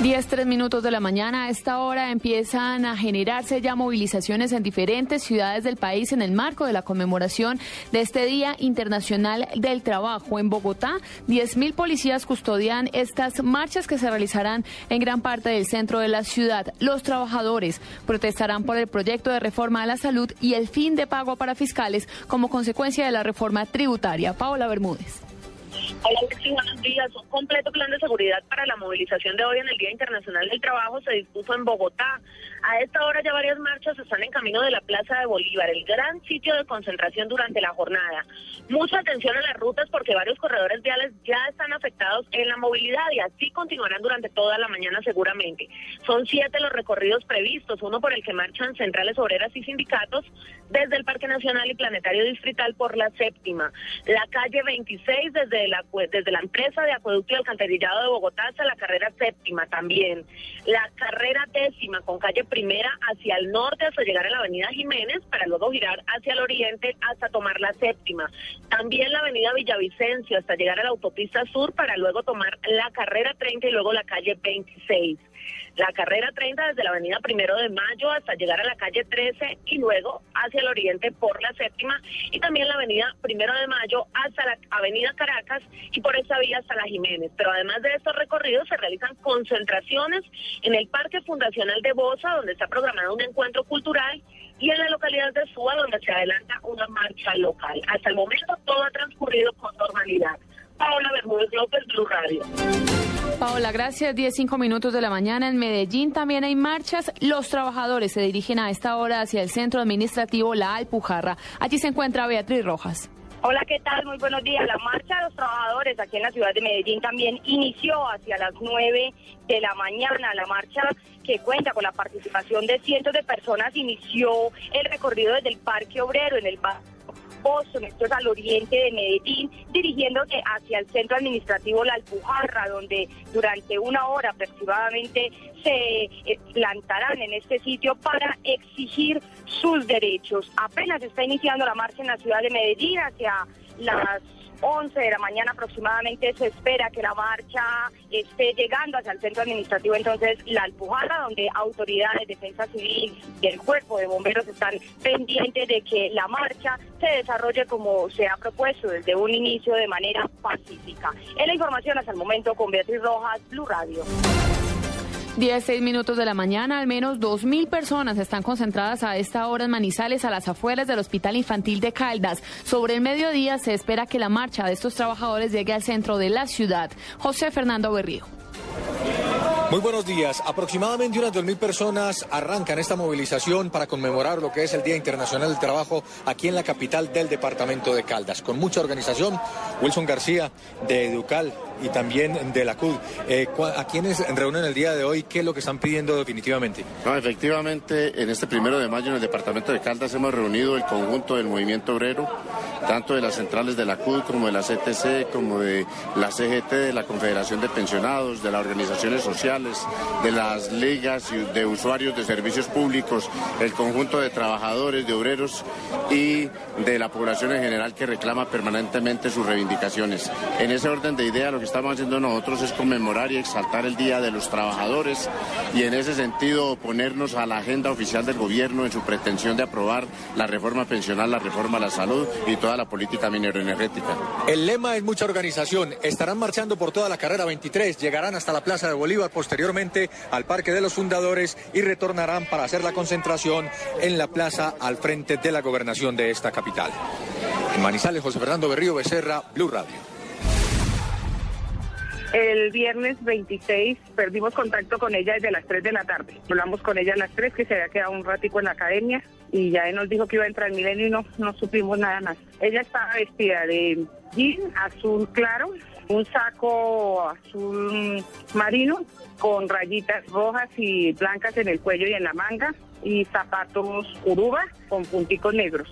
10, 3 minutos de la mañana. A esta hora empiezan a generarse ya movilizaciones en diferentes ciudades del país en el marco de la conmemoración de este Día Internacional del Trabajo. En Bogotá, 10.000 policías custodian estas marchas que se realizarán en gran parte del centro de la ciudad. Los trabajadores protestarán por el proyecto de reforma a la salud y el fin de pago para fiscales como consecuencia de la reforma tributaria. Paola Bermúdez. Hola, buenos días. Un completo plan de seguridad para la movilización de hoy en el Día Internacional del Trabajo se dispuso en Bogotá. A esta hora ya varias marchas están en camino de la Plaza de Bolívar, el gran sitio de concentración durante la jornada. Mucha atención a las rutas porque varios corredores viales ya están afectados en la movilidad y así continuarán durante toda la mañana seguramente. Son siete los recorridos previstos, uno por el que marchan centrales obreras y sindicatos desde el Parque Nacional y Planetario Distrital por la séptima, la calle 26 desde desde la empresa de acueducto y alcantarillado de Bogotá hasta la carrera séptima también, la carrera décima con calle primera hacia el norte hasta llegar a la avenida Jiménez para luego girar hacia el oriente hasta tomar la séptima, también la avenida Villavicencio hasta llegar a la autopista sur para luego tomar la carrera 30 y luego la calle 26 la carrera 30 desde la avenida Primero de Mayo hasta llegar a la calle 13 y luego hacia el oriente por la séptima y también la avenida Primero de Mayo hasta la avenida Caracas y por esa vía hasta la Jiménez. Pero además de estos recorridos se realizan concentraciones en el Parque Fundacional de Bosa donde está programado un encuentro cultural y en la localidad de Suba donde se adelanta una marcha local. Hasta el momento todo ha transcurrido con normalidad. Blue Radio. Paola, gracias. 10, 5 minutos de la mañana. En Medellín también hay marchas. Los trabajadores se dirigen a esta hora hacia el centro administrativo La Alpujarra. Allí se encuentra Beatriz Rojas. Hola, ¿qué tal? Muy buenos días. La marcha de los trabajadores aquí en la ciudad de Medellín también inició hacia las 9 de la mañana. La marcha que cuenta con la participación de cientos de personas inició el recorrido desde el Parque Obrero en el barrio Boston, esto es al oriente de Medellín, dirigiéndose hacia el centro administrativo La Alpujarra, donde durante una hora aproximadamente se eh, plantarán en este sitio para exigir sus derechos. Apenas está iniciando la marcha en la ciudad de Medellín hacia las 11 de la mañana aproximadamente se espera que la marcha esté llegando hacia el centro administrativo, entonces la Alpujarra, donde autoridades, defensa civil y el cuerpo de bomberos están pendientes de que la marcha se desarrolle como se ha propuesto desde un inicio de manera pacífica. En la información hasta el momento con Beatriz Rojas, Blue Radio. 16 minutos de la mañana, al menos 2.000 personas están concentradas a esta hora en Manizales, a las afueras del Hospital Infantil de Caldas. Sobre el mediodía se espera que la marcha de estos trabajadores llegue al centro de la ciudad. José Fernando Berrío. Muy buenos días. Aproximadamente unas 2.000 personas arrancan esta movilización para conmemorar lo que es el Día Internacional del Trabajo aquí en la capital del departamento de Caldas. Con mucha organización, Wilson García de Educal y también de la CUD. Eh, ¿A quiénes reúnen el día de hoy? ¿Qué es lo que están pidiendo definitivamente? No, efectivamente, en este primero de mayo en el departamento de Caldas hemos reunido el conjunto del movimiento obrero, tanto de las centrales de la CUD como de la CTC, como de la CGT, de la Confederación de Pensionados, de las organizaciones sociales, de las ligas de usuarios de servicios públicos, el conjunto de trabajadores, de obreros y de la población en general que reclama permanentemente sus reivindicaciones. En ese orden de idea, lo que estamos haciendo nosotros es conmemorar y exaltar el Día de los Trabajadores y en ese sentido oponernos a la agenda oficial del gobierno en su pretensión de aprobar la reforma pensional, la reforma a la salud y toda la política mineroenergética. El lema es mucha organización. Estarán marchando por toda la carrera 23, llegarán hasta la Plaza de Bolívar, posteriormente al Parque de los Fundadores y retornarán para hacer la concentración en la plaza al frente de la gobernación de esta capital. En Manizales, José Fernando Berrío Becerra, Blue Radio. El viernes 26 perdimos contacto con ella desde las 3 de la tarde. Hablamos con ella a las 3 que se había quedado un ratico en la academia y ya nos dijo que iba a entrar al milenio y no, no supimos nada más. Ella estaba vestida de jean azul claro, un saco azul marino con rayitas rojas y blancas en el cuello y en la manga y zapatos uruba con punticos negros.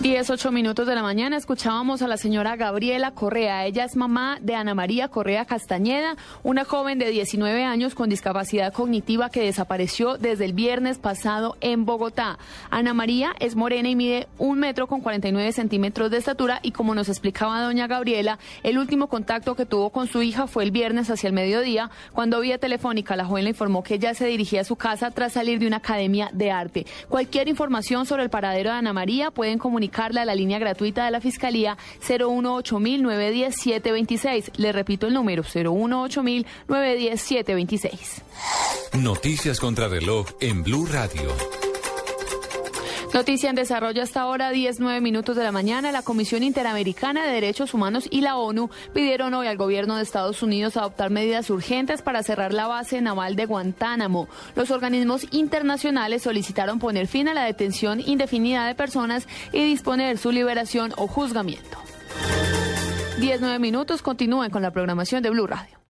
10, 8 minutos de la mañana escuchábamos a la señora Gabriela Correa. Ella es mamá de Ana María Correa Castañeda, una joven de 19 años con discapacidad cognitiva que desapareció desde el viernes pasado en Bogotá. Ana María es morena y mide un metro con 49 centímetros de estatura y como nos explicaba doña Gabriela, el último contacto que tuvo con su hija fue el viernes hacia el mediodía, cuando vía telefónica la joven le informó que ella se dirigía a su casa tras salir de una academia de arte. Cualquier información sobre el paradero de Ana María pueden comunicar a la línea gratuita de la Fiscalía 018-910-726. Le repito el número 018-910-726. Noticias contra reloj en Blue Radio. Noticia en desarrollo hasta ahora, 19 minutos de la mañana. La Comisión Interamericana de Derechos Humanos y la ONU pidieron hoy al gobierno de Estados Unidos adoptar medidas urgentes para cerrar la base naval de Guantánamo. Los organismos internacionales solicitaron poner fin a la detención indefinida de personas y disponer su liberación o juzgamiento. 19 minutos, continúen con la programación de Blue Radio.